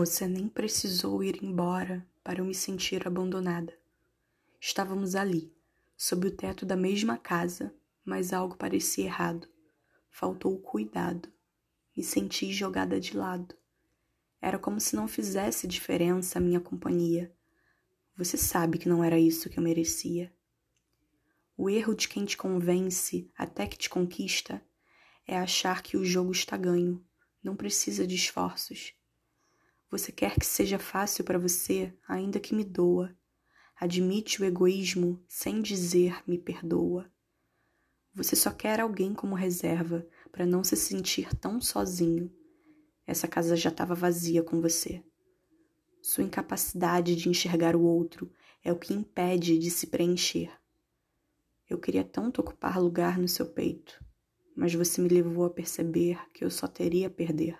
Você nem precisou ir embora para eu me sentir abandonada. Estávamos ali, sob o teto da mesma casa, mas algo parecia errado. Faltou o cuidado. Me senti jogada de lado. Era como se não fizesse diferença a minha companhia. Você sabe que não era isso que eu merecia. O erro de quem te convence até que te conquista é achar que o jogo está ganho, não precisa de esforços. Você quer que seja fácil para você, ainda que me doa. Admite o egoísmo sem dizer me perdoa. Você só quer alguém como reserva para não se sentir tão sozinho. Essa casa já estava vazia com você. Sua incapacidade de enxergar o outro é o que impede de se preencher. Eu queria tanto ocupar lugar no seu peito, mas você me levou a perceber que eu só teria a perder.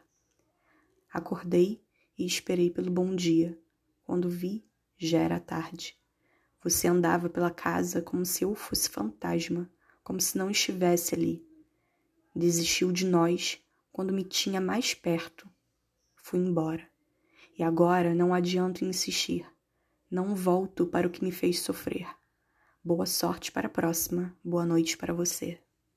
Acordei e esperei pelo bom dia. Quando vi, já era tarde. Você andava pela casa como se eu fosse fantasma, como se não estivesse ali. Desistiu de nós quando me tinha mais perto. Fui embora. E agora não adianta insistir. Não volto para o que me fez sofrer. Boa sorte para a próxima. Boa noite para você.